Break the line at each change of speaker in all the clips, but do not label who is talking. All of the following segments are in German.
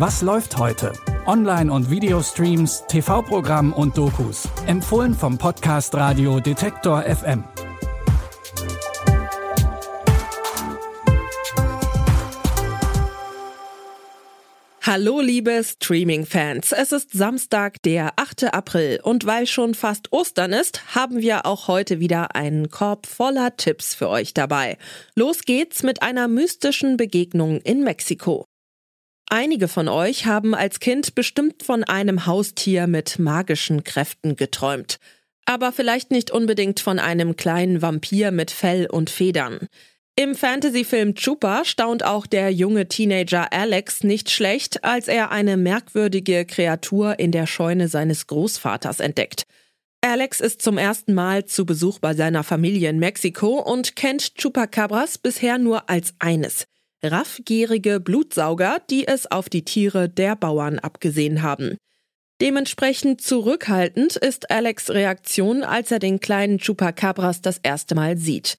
Was läuft heute? Online- und Videostreams, TV-Programm und Dokus. Empfohlen vom Podcast Radio Detektor FM.
Hallo liebe Streaming-Fans, es ist Samstag, der 8. April und weil schon fast Ostern ist, haben wir auch heute wieder einen Korb voller Tipps für euch dabei. Los geht's mit einer mystischen Begegnung in Mexiko. Einige von euch haben als Kind bestimmt von einem Haustier mit magischen Kräften geträumt. Aber vielleicht nicht unbedingt von einem kleinen Vampir mit Fell und Federn. Im Fantasy-Film Chupa staunt auch der junge Teenager Alex nicht schlecht, als er eine merkwürdige Kreatur in der Scheune seines Großvaters entdeckt. Alex ist zum ersten Mal zu Besuch bei seiner Familie in Mexiko und kennt Chupacabras bisher nur als eines. Raffgierige Blutsauger, die es auf die Tiere der Bauern abgesehen haben. Dementsprechend zurückhaltend ist Alex Reaktion, als er den kleinen Chupacabras das erste Mal sieht.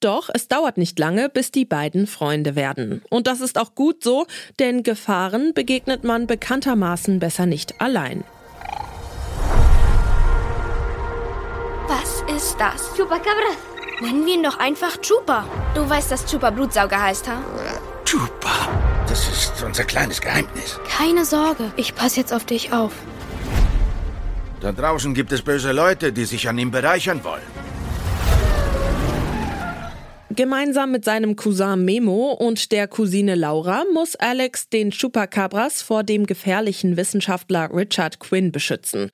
Doch es dauert nicht lange, bis die beiden Freunde werden. Und das ist auch gut so, denn Gefahren begegnet man bekanntermaßen besser nicht allein.
Was ist das?
Chupacabra.
Nennen wir ihn doch einfach Chupa. Du weißt, dass Chupa Blutsauger heißt, ha?
Chupa. Das ist unser kleines Geheimnis.
Keine Sorge, ich passe jetzt auf dich auf.
Da draußen gibt es böse Leute, die sich an ihm bereichern wollen.
Gemeinsam mit seinem Cousin Memo und der Cousine Laura muss Alex den Chupacabras vor dem gefährlichen Wissenschaftler Richard Quinn beschützen.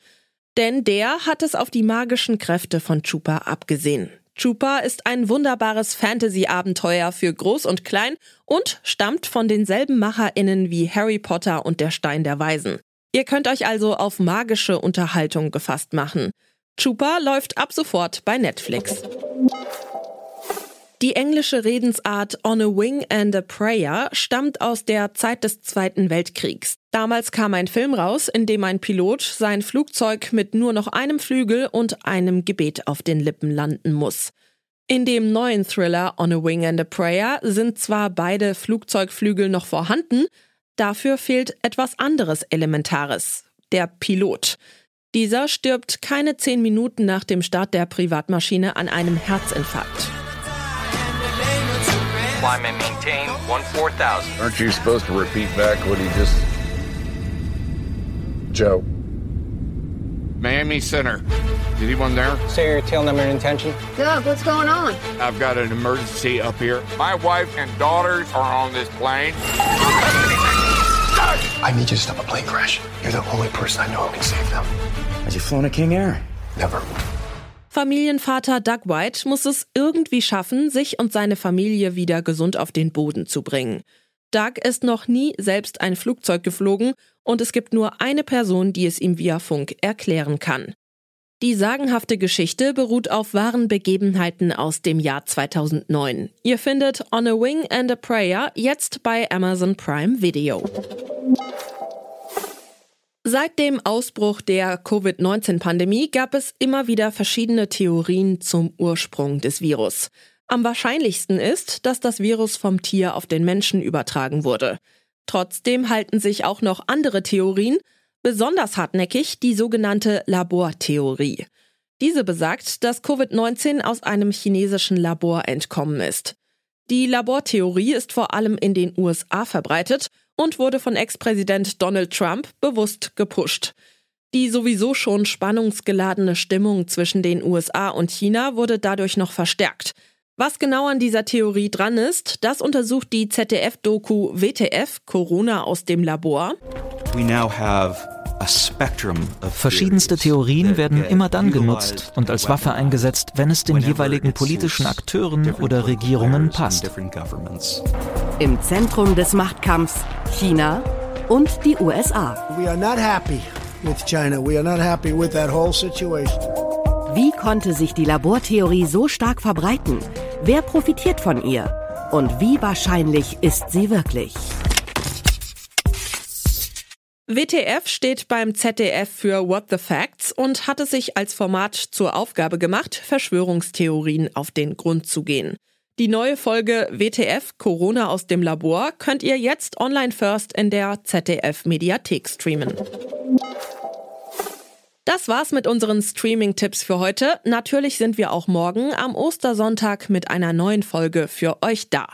Denn der hat es auf die magischen Kräfte von Chupa abgesehen. Chupa ist ein wunderbares Fantasy-Abenteuer für Groß und Klein und stammt von denselben MacherInnen wie Harry Potter und der Stein der Weisen. Ihr könnt euch also auf magische Unterhaltung gefasst machen. Chupa läuft ab sofort bei Netflix. Die englische Redensart On a Wing and a Prayer stammt aus der Zeit des Zweiten Weltkriegs. Damals kam ein Film raus, in dem ein Pilot sein Flugzeug mit nur noch einem Flügel und einem Gebet auf den Lippen landen muss. In dem neuen Thriller On a Wing and a Prayer sind zwar beide Flugzeugflügel noch vorhanden, dafür fehlt etwas anderes Elementares, der Pilot. Dieser stirbt keine zehn Minuten nach dem Start der Privatmaschine an einem Herzinfarkt.
Climb and maintain 14000.
Aren't you supposed to repeat back what he just. Joe.
Miami Center. Is anyone there?
Say your tail number and intention.
Doug, what's going on?
I've got an emergency up here. My wife and daughters are on this plane.
I need you to stop a plane crash. You're the only person I know who can save them.
Has he flown a King Air?
Never.
Familienvater Doug White muss es irgendwie schaffen, sich und seine Familie wieder gesund auf den Boden zu bringen. Doug ist noch nie selbst ein Flugzeug geflogen und es gibt nur eine Person, die es ihm via Funk erklären kann. Die sagenhafte Geschichte beruht auf wahren Begebenheiten aus dem Jahr 2009. Ihr findet On a Wing and a Prayer jetzt bei Amazon Prime Video. Seit dem Ausbruch der Covid-19-Pandemie gab es immer wieder verschiedene Theorien zum Ursprung des Virus. Am wahrscheinlichsten ist, dass das Virus vom Tier auf den Menschen übertragen wurde. Trotzdem halten sich auch noch andere Theorien, besonders hartnäckig die sogenannte Labortheorie. Diese besagt, dass Covid-19 aus einem chinesischen Labor entkommen ist. Die Labortheorie ist vor allem in den USA verbreitet und wurde von Ex-Präsident Donald Trump bewusst gepusht. Die sowieso schon spannungsgeladene Stimmung zwischen den USA und China wurde dadurch noch verstärkt. Was genau an dieser Theorie dran ist, das untersucht die ZDF-Doku WTF Corona aus dem Labor.
We now have
Verschiedenste Theorien werden immer dann genutzt und als Waffe eingesetzt, wenn es den jeweiligen politischen Akteuren oder Regierungen passt.
Im Zentrum des Machtkampfs China und die USA. Wie konnte sich die Labortheorie so stark verbreiten? Wer profitiert von ihr? Und wie wahrscheinlich ist sie wirklich?
WTF steht beim ZDF für What the Facts und hat es sich als Format zur Aufgabe gemacht, Verschwörungstheorien auf den Grund zu gehen. Die neue Folge WTF Corona aus dem Labor könnt ihr jetzt online first in der ZDF Mediathek streamen. Das war's mit unseren Streaming-Tipps für heute. Natürlich sind wir auch morgen am Ostersonntag mit einer neuen Folge für euch da.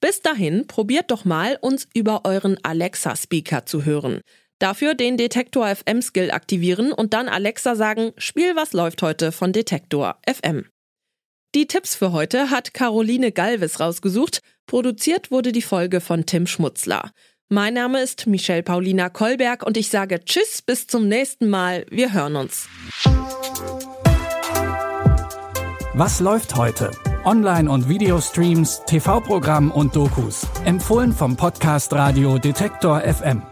Bis dahin probiert doch mal, uns über euren Alexa-Speaker zu hören. Dafür den Detektor FM Skill aktivieren und dann Alexa sagen, Spiel was läuft heute von Detektor FM. Die Tipps für heute hat Caroline Galvis rausgesucht. Produziert wurde die Folge von Tim Schmutzler. Mein Name ist Michelle Paulina Kolberg und ich sage Tschüss, bis zum nächsten Mal. Wir hören uns.
Was läuft heute? Online- und Videostreams, TV-Programm und Dokus. Empfohlen vom Podcast Radio Detektor FM.